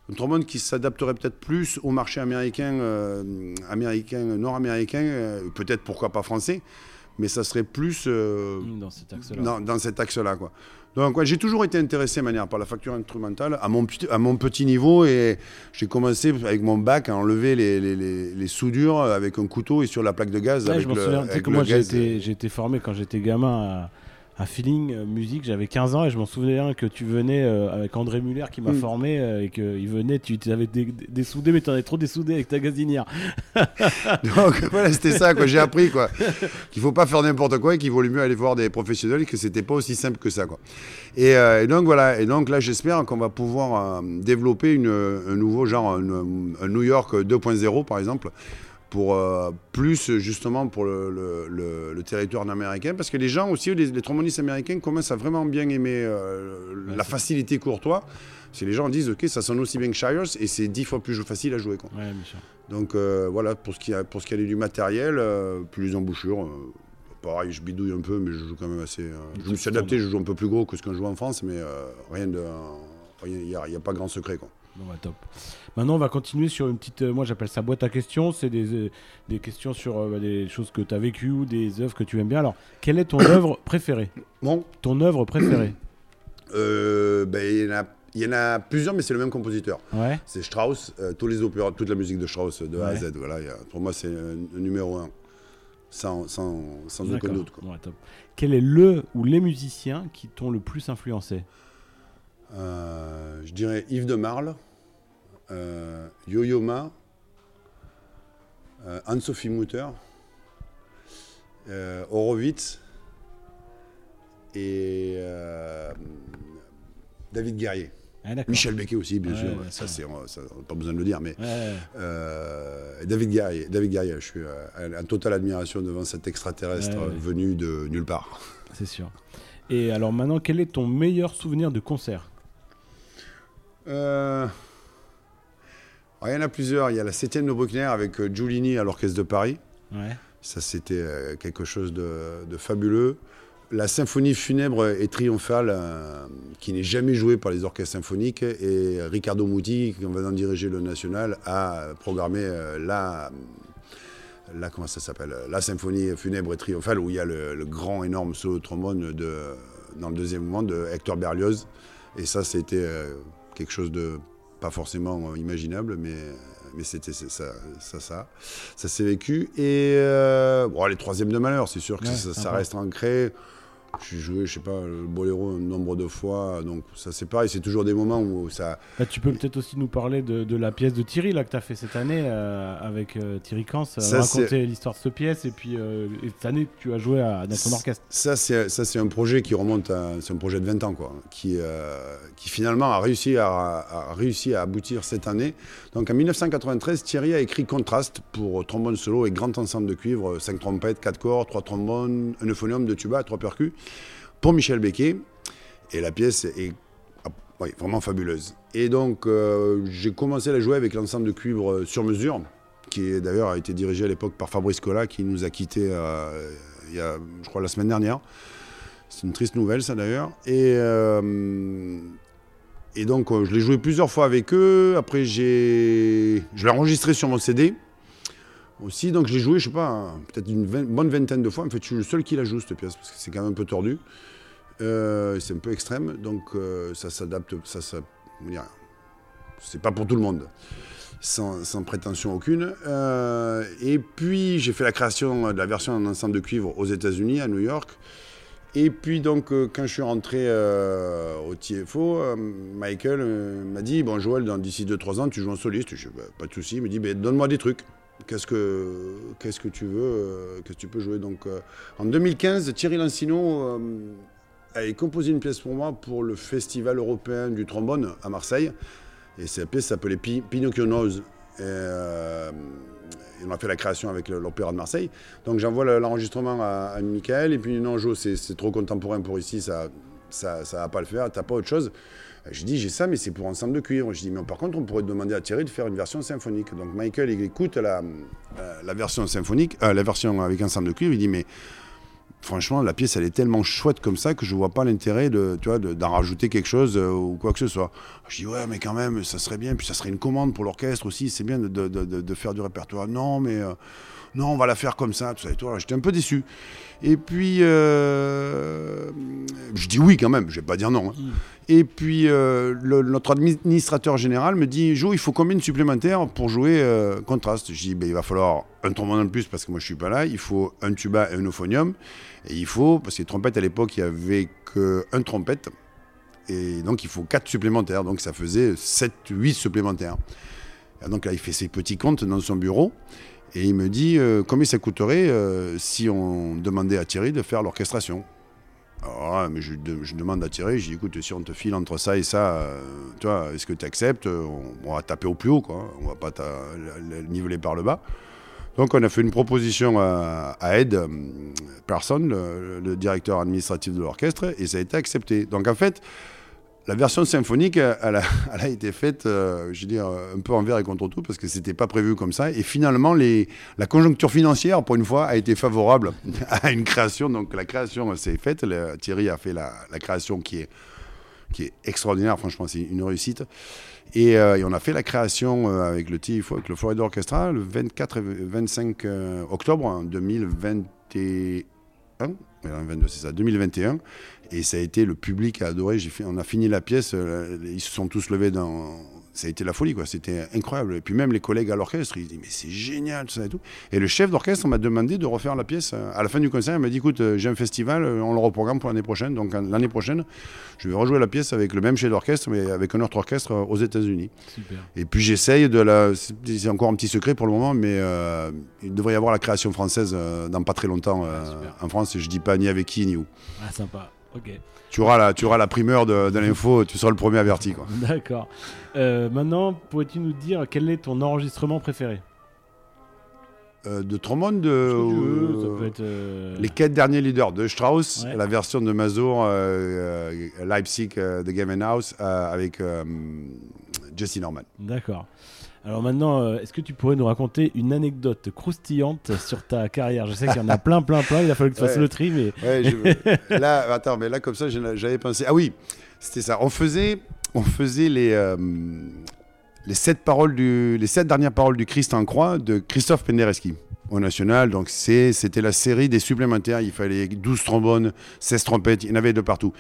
un trombone qui s'adapterait peut-être plus au marché américain, euh, américain nord-américain, euh, peut-être pourquoi pas français, mais ça serait plus euh, dans cet axe-là. Dans, cet axe-là, quoi. Donc, j'ai toujours été intéressé manière par la facture instrumentale à mon, à mon petit niveau et j'ai commencé avec mon bac à enlever les, les, les, soudures avec un couteau et sur la plaque de gaz. avec je souviens, que moi j'ai été, été, formé quand j'étais gamin à un feeling euh, musique. J'avais 15 ans et je m'en souviens que tu venais euh, avec André Muller qui m'a mm. formé euh, et qu'il venait, tu avais des, soudés, mais tu en avais trop dessoudé avec ta gazinière. donc voilà, c'était ça, quoi. J'ai appris quoi. Qu'il faut pas faire n'importe quoi et qu'il vaut mieux aller voir des professionnels et que c'était pas aussi simple que ça, quoi. Et, donc voilà, et donc là j'espère qu'on va pouvoir développer une, un nouveau genre, un New York 2.0 par exemple pour euh, plus justement pour le, territoire américain, parce que les gens aussi, les, les trombonistes américains commencent à vraiment bien aimer euh, la facilité courtois. Si les gens disent, ok, ça sonne aussi bien que Shires et c'est dix fois plus facile à jouer. Quoi. Donc euh, voilà, pour ce qui a, pour ce qui a du matériel, plus d'embouchure. pareil, je bidouille un peu, mais je joue quand même assez. je me suis adapté, je joue un peu plus gros que ce qu'on joue en France, mais rien de, il n'y a, a, pas grand secret quoi. Bon, bah, top. Maintenant, on va continuer sur une petite. Euh, moi, j'appelle ça boîte à questions. C'est des, euh, des, questions sur euh, bah, des choses que tu as vécues ou des œuvres que tu aimes bien. Alors, quelle est ton œuvre préférée? Bon. Ton œuvre préférée? Ben, Il y, en a, y en a plusieurs, mais c'est le même compositeur. Ouais. C'est Strauss. tous les opéras, toute la musique de Strauss de A à Z. Voilà, pour moi, c'est un, numéro un. Sans, sans, sans aucun doute. Quoi. top. Quel est le ou les musiciens qui t'ont le plus influencé? Je dirais Yves de Marle Yo-Yo Ma, euh, Anne-Sophie Mutter, euh, Horowitz et euh, David Guerrier. Ah, Michel Becquet aussi, bien sûr. ça, c'est pas besoin de le dire, mais David Guerrier. David Guerrier, je suis en totale admiration devant cet extraterrestre venu de nulle part. C'est sûr. Et alors maintenant, quel est ton meilleur souvenir de concert? Il y en a plusieurs. Il y a la 7 de Bruckner avec euh, Giulini à l'Orchestre de Paris. Ça, c'était euh, quelque chose de, fabuleux. La symphonie funèbre et triomphale, euh, qui n'est jamais jouée par les orchestres symphoniques, et Riccardo Muti, qui va en diriger le national, a programmé la, la, comment ça s'appelle, la symphonie funèbre et triomphale, où il y a le, grand, énorme solo de trombone de, dans le deuxième mouvement de Hector Berlioz. Et ça, c'était quelque chose de pas forcément imaginable, mais mais c'était ça, ça, ça, ça s'est vécu. Et euh, bon, les troisièmes de malheur, c'est sûr que ça, ça, reste ancré. J'ai joué, je sais pas, le boléro un nombre de fois. Donc ça c'est pareil, c'est toujours des moments où ça. Bah, tu peux peut-être aussi nous parler de, la pièce de Thierry là, que tu as fait cette année euh, avec euh, Thierry Kans, euh, raconter l'histoire de cette pièce et puis cette année tu as joué à, dans ton orchestre. Ça c'est un projet qui remonte. C'est un projet de 20 ans quoi, qui, qui finalement a réussi à, a réussi à aboutir cette année. Donc en 1993, Thierry a écrit Contraste pour trombone solo et grand ensemble de cuivre, 5 trompettes, 4 corps, 3 trombones, un euphonium, 2 tuba, 3 percus pour Michel Becquet. Et la pièce est ah, vraiment fabuleuse. Et donc, euh, j'ai commencé à la jouer avec l'ensemble de cuivre euh, sur mesure, qui d'ailleurs a été dirigé à l'époque par Fabrice Collat, qui nous a quittés euh, il y a, je crois, la semaine dernière. C'est une triste nouvelle, ça d'ailleurs. Et, et donc, je l'ai joué plusieurs fois avec eux. Après, j'ai, je l'ai enregistré sur mon CD aussi. Donc, je l'ai joué, je sais pas, peut-être une bonne vingtaine de fois. En fait, je suis le seul qui la joue, cette pièce, parce que c'est quand même un peu tordu. Euh, c'est un peu extrême, donc euh, ça s'adapte, ça, c'est pas pour tout le monde, sans, prétention aucune. Euh, et puis j'ai fait la création de la version en ensemble de cuivre aux États-Unis, à New York. Et puis donc quand je suis rentré au TFO, Michael m'a dit bon Joël, d'ici 2-3 ans tu joues en soliste. Je dis bah, pas de souci. Il me dit ben, donne-moi des trucs. Qu'est-ce que, qu'est-ce que tu veux Qu'est-ce que tu peux jouer Donc, en 2015, Thierry Lancino a composé une pièce pour moi pour le Festival européen du trombone à Marseille. Et cette pièce s'appelait Pinocchio Nose. Euh, et, on a fait la création avec l'Opéra de Marseille. Donc j'envoie l'enregistrement à, à Michael. Et puis non, Jo, c'est trop contemporain pour ici, ça ça, ça va pas le faire, t'as pas autre chose. Je dis, j'ai ça, mais c'est pour ensemble de cuivre. Je dis, mais par contre, on pourrait demander à Thierry de faire une version symphonique. Donc Michael, il écoute la, euh, version symphonique, euh, la version avec ensemble de cuivre. Il dit, mais franchement, la pièce, elle est tellement chouette comme ça que je vois pas l'intérêt de, d'en rajouter quelque chose euh, ou quoi que ce soit. Je dis, ouais, mais quand même, ça serait bien. Puis ça serait une commande pour l'orchestre aussi. C'est bien de, faire du répertoire. Non, mais non, on va la faire comme ça. Ça. J'étais un peu déçu. Et puis, dis oui quand même, je vais pas dire non. Hein. Mm. Et puis, notre administrateur général me dit, Jo, il faut combien de supplémentaires pour jouer contraste? Je dis, ben, il va falloir un trombone de plus parce que moi je suis pas là. Il faut un tuba et un euphonium. Et il faut, parce que les trompettes à l'époque, il n'y avait qu'un trompette. Et donc il faut 4 supplémentaires. Donc ça faisait 7, 8 supplémentaires. Et donc là, il fait ses petits comptes dans son bureau. Et il me dit euh, combien ça coûterait euh, si on demandait à Thierry de faire l'orchestration? Alors mais je, demande à Thierry, je dis écoute, si on te file entre ça et ça, euh, tu est-ce que tu acceptes on, va taper au plus haut, quoi. On va pas niveler par le bas. Donc on a fait une proposition à, Ed euh, Person, le, directeur administratif de l'orchestre, et ça a été accepté. Donc en fait, la version symphonique, elle a, été faite, euh, je veux dire, un peu envers et contre tout, parce que c'était pas prévu comme ça. Et finalement, la conjoncture financière, pour une fois, a été favorable à une création. Donc la création s'est faite. Thierry a fait la, création qui est, extraordinaire. Franchement, c'est une réussite. Euh, et, on a fait la création euh, avec le TIFO, avec le Florida Orchestra, le 24 et 25 euh, octobre 2021. 22, c'est ça, 2021. Et ça a été, le public a adoré. Fait, on a fini la pièce, ils se sont tous levés dans, ça a été la folie, quoi. C'était incroyable. Et puis même les collègues à l'orchestre, ils disent mais c'est génial ça et tout. Et le chef d'orchestre m'a demandé de refaire la pièce. À la fin du concert, il m'a dit écoute, euh, j'ai un festival, euh, on le reprogramme pour l'année prochaine. Donc l'année prochaine, je vais rejouer la pièce avec le même chef d'orchestre, mais avec un autre orchestre euh, aux États-Unis. Et puis j'essaye de la. C'est encore un petit secret pour le moment, mais il devrait y avoir la création française dans pas très longtemps ah, en France. Je dis pas ni avec qui ni où. Ah sympa. Ok. Tu auras la, tu auras la primeur de, de l'info, tu seras le premier averti. D'accord. Euh, maintenant, pourrais-tu nous dire quel est ton enregistrement préféré? Euh, de trombone de euh, les quatre derniers leaders de Strauss, la version de Mazur Leipzig de Game House avec Jesse Norman. D'accord. Alors maintenant, est-ce que tu pourrais nous raconter une anecdote croustillante sur ta carrière? Je sais qu'il y en a plein, plein, plein. Il a fallu que tu fasses le tri, mais. là, attends, mais là comme ça, j'avais pensé. Ah oui, c'était ça. On faisait, on faisait les, euh, les, sept paroles du, les sept dernières paroles du Christ en croix de Christophe Penderecki au national. Donc c'était la série des supplémentaires. Il fallait 12 trombones, 16 trompettes, il y en avait de partout.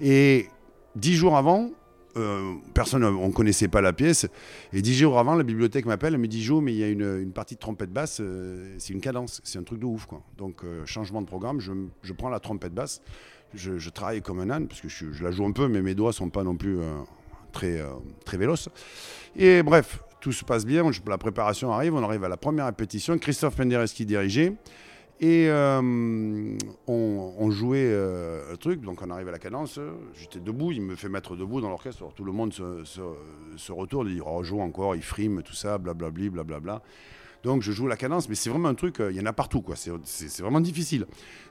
Et dix jours avant, euh, personne, on connaissait pas la pièce. Et dix jours avant, la bibliothèque m'appelle, elle me dit Jo, mais il y a une, partie de trompette basse, euh, c'est une cadence, c'est un truc de ouf. Quoi. Donc, changement de programme, je, prends la trompette basse, je, travaille comme un âne, parce que je, la joue un peu, mais mes doigts sont pas non plus très, très véloces. Et bref, tout se passe bien, la préparation arrive, on arrive à la première répétition, Christophe Penderecki dirigeait. Et euh, on, jouait euh, un truc, donc on arrive à la cadence, j'étais debout, il me fait mettre debout dans l'orchestre, tout le monde se, retourne, il dit oh, joue encore, il frime, tout ça, blablabli, blablabla. Donc je joue la cadence, mais c'est vraiment un truc, euh, il y en a partout, quoi. C'est vraiment difficile.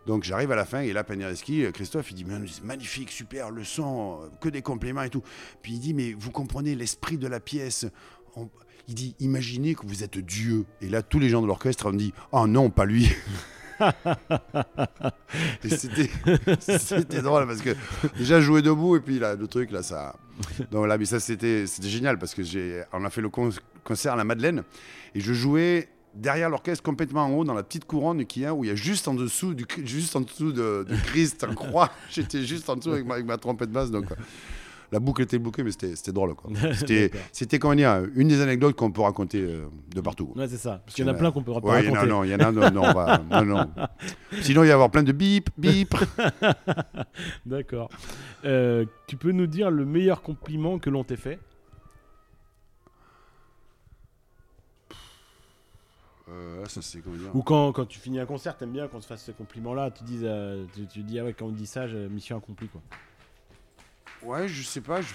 Donc j'arrive à la fin, et là, Penderecki, Christophe, il dit c'est magnifique, super, le son, que des compléments et tout. Puis il dit mais vous comprenez l'esprit de la pièce. il dit imaginez que vous êtes Dieu. Et là, tous les gens de l'orchestre ont dit oh non, pas lui. c'était drôle parce que déjà jouer debout et puis le truc là ça donc là mais ça c'était génial parce que on a fait le concert à la Madeleine et je jouais derrière l'orchestre complètement en haut dans la petite couronne qui a où il y a juste en dessous du juste en dessous de, Christ en croix j'étais juste en dessous avec ma, avec ma trompette basse donc la boucle était bouclée, mais c'était drôle. C'était, comment dire, une des anecdotes qu'on peut raconter euh, de partout. Ouais, c'est ça. Parce qu'il y en a plein qu'on peut raconter. Non, non, il y en a, non, non, non, Sinon, il va y avoir plein de bip, bip. D'accord. Euh, tu peux nous dire le meilleur compliment que l'on t'ait fait? Euh, ça, Ou quand, quand, tu finis un concert, t'aimes bien qu'on te fasse ce compliment-là, tu dis, euh, tu, dis ah ouais quand on dit ça, mission accomplie quoi. Ouais, je sais pas. Je,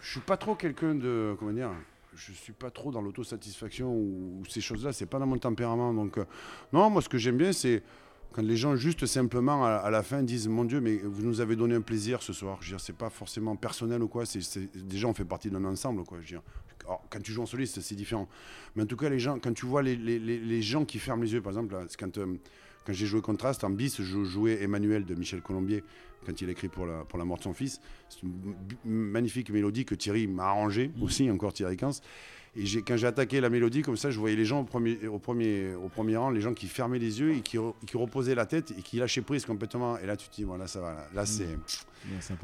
je suis pas trop quelqu'un de. Comment dire Je suis pas trop dans l'autosatisfaction ou, ces choses-là. C'est pas dans mon tempérament. Donc, euh, non, moi, ce que j'aime bien, c'est quand les gens juste simplement à, la fin disent mon Dieu mais vous nous avez donné un plaisir ce soir je veux c'est pas forcément personnel ou quoi c'est déjà on fait partie d'un ensemble quoi je veux quand tu joues en soliste c'est différent mais en tout cas les gens quand tu vois les, les, les gens qui ferment les yeux par exemple quand euh, quand j'ai joué Contraste en bis je jouais Emmanuel de Michel Colombier quand il a écrit pour la, pour la mort de son fils. C'est une magnifique mélodie que Thierry m'a arrangée mmh. aussi, encore Thierry Quince. Et quand j'ai attaqué la mélodie comme ça, je voyais les gens au premier, au premier, au premier rang, les gens qui fermaient les yeux et qui, qui reposaient la tête et qui lâchaient prise complètement. Et là, tu te dis, voilà, ça va. Là, c'est.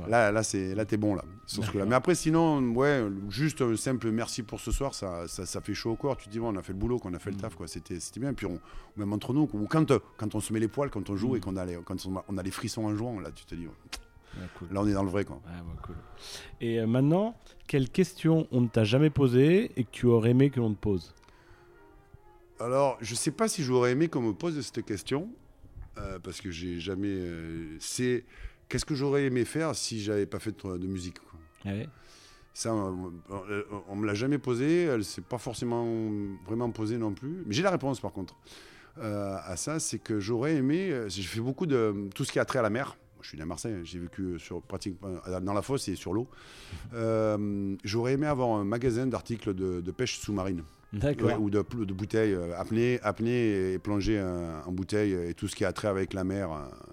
Là, là, c'est, là, t'es bon là. Mais après, sinon, ouais, juste un simple merci pour ce soir, ça, ça, fait chaud au corps. Tu te dis, bon, on a fait le boulot, qu'on a fait le mm. taf, quoi. C'était, c'était bien. Puis on, même entre nous, ou quand, quand on se met les poils, quand on joue mm. et qu'on a les, quand on a, les frissons en jouant, là, tu te dis. Là, on est dans le vrai. Quoi. Et euh, maintenant, quelle question on ne t'a jamais posée et que tu aurais aimé que l'on te pose? Alors, je sais pas si j'aurais aimé qu'on me pose cette question, euh, parce que j'ai jamais. Euh, c'est qu'est-ce que j'aurais aimé faire si j'avais pas fait de, musique ah Ça, on, on, me l'a jamais posé. Elle s'est pas forcément vraiment posée non plus. Mais j'ai la réponse par contre. à ça, c'est que j'aurais aimé. J'ai fait beaucoup de tout ce qui a trait à la mer je suis né à Marseille, j'ai vécu sur, pratiquement dans la fosse et sur l'eau. Euh, j'aurais aimé avoir un magasin d'articles de, pêche sous-marine. ou de, de bouteilles, euh, apnées, apnées et plongées en, bouteilles et tout ce qui a trait avec la mer.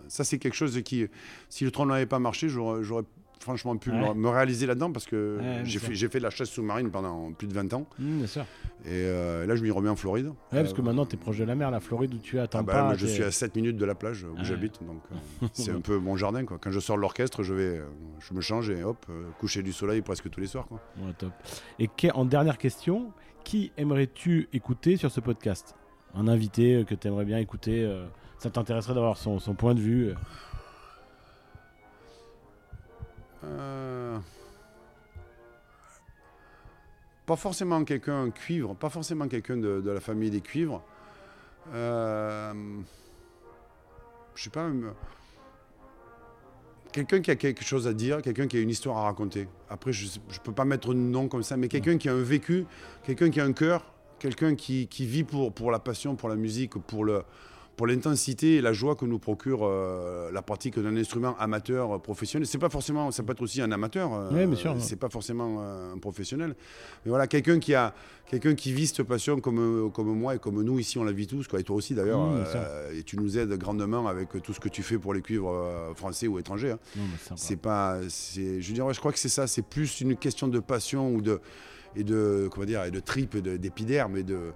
Ça, c'est quelque chose qui, si le train n'avait pas marché, j'aurais franchement pu me, réaliser là-dedans parce que j'ai fait, fait, de la chasse sous-marine pendant plus de 20 ans. Mmh, bien sûr. Et là, je m'y remets en Floride. Ouais, parce que maintenant, tu es proche de la mer, la Floride où tu attends ah bah, Je suis à 7 minutes de la plage où j'habite, donc c'est un peu mon jardin. Quoi. Quand je sors de l'orchestre, je vais, je me change et hop, coucher du soleil presque tous les soirs. Quoi. top. Et en dernière question, qui aimerais-tu écouter sur ce podcast? Un invité que tu aimerais bien écouter Ça t'intéresserait d'avoir son, son point de vue euh, pas forcément quelqu'un cuivre, pas forcément quelqu'un de, la famille des cuivres. Euh, je sais pas, quelqu'un qui a quelque chose à dire, quelqu'un qui a une histoire à raconter. Après, je ne peux pas mettre un nom comme ça, mais quelqu'un qui a un vécu, quelqu'un qui a un cœur, quelqu'un qui, vit pour la passion, pour la musique, pour le, pour l'intensité et la joie que nous procure euh, la pratique d'un instrument amateur euh, professionnel. C'est pas forcément, ça peut être aussi un amateur. Euh, oui, bien sûr. C'est pas forcément un professionnel. Mais voilà, quelqu'un qui a, quelqu'un qui vit cette passion comme comme moi et comme nous ici on la vit tous, quoi, et toi aussi d'ailleurs. Mmh, et tu nous aides grandement avec tout ce que tu fais pour les cuivres français ou étrangers. Hein. C'est pas, c'est, je dirais, je crois que c'est ça. C'est plus une question de passion ou de et de comment dire et de tripes, d'épiderme et de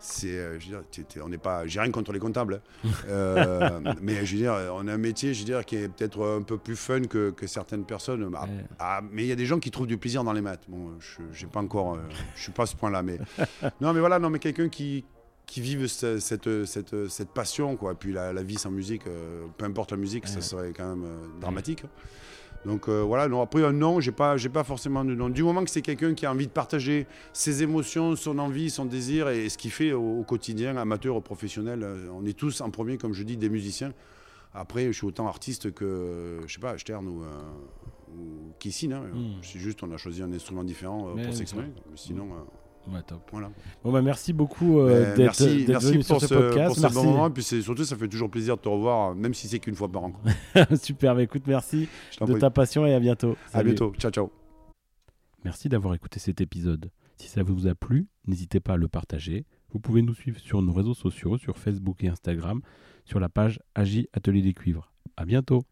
c'est, euh, je veux dire, t'es- t'es- on n'est pas, j'ai rien contre les comptables, hein. Euh, mais je veux dire, on a un métier, je veux dire, qui est peut-être un peu plus fun que, que certaines personnes. Ah, Ouais. ah, mais il y a des gens qui trouvent du plaisir dans les maths. Bon, je j'ai pas encore, euh, je suis pas à ce point-là, mais non, mais voilà, non, mais quelqu'un qui qui vive ce- cette, cette, cette, passion, quoi. Et puis la, la vie sans musique, euh, peu importe la musique, Ouais. ça serait quand même euh, dramatique. Donc euh, voilà, non, après un nom, j'ai pas, j'ai pas forcément de nom. Du moment que c'est quelqu'un qui a envie de partager ses émotions, son envie, son désir et ce qu'il fait au, au quotidien, amateur ou professionnel, euh, on est tous en premier, comme je dis, des musiciens. Après, je suis autant artiste que, je sais pas, Stern ou, euh, ou Kissine. hein. Mm. C'est juste, on a choisi un instrument différent euh, pour s'exprimer. Mais Sinon, euh, Ouais, top. voilà. Bon, bah, merci beaucoup euh, Ben, d'être venu sur ce, ce podcast. pour ce merci. bon moment. Et puis surtout, ça fait toujours plaisir de te revoir, même si c'est qu'une fois par an. Super, écoute, merci de prie. ta passion et à bientôt. À bientôt. Ciao, ciao. Merci d'avoir écouté cet épisode. Si ça vous a plu, n'hésitez pas à le partager. Vous pouvez nous suivre sur nos réseaux sociaux, sur Facebook et Instagram, sur la page Agi Atelier des Cuivres. À bientôt.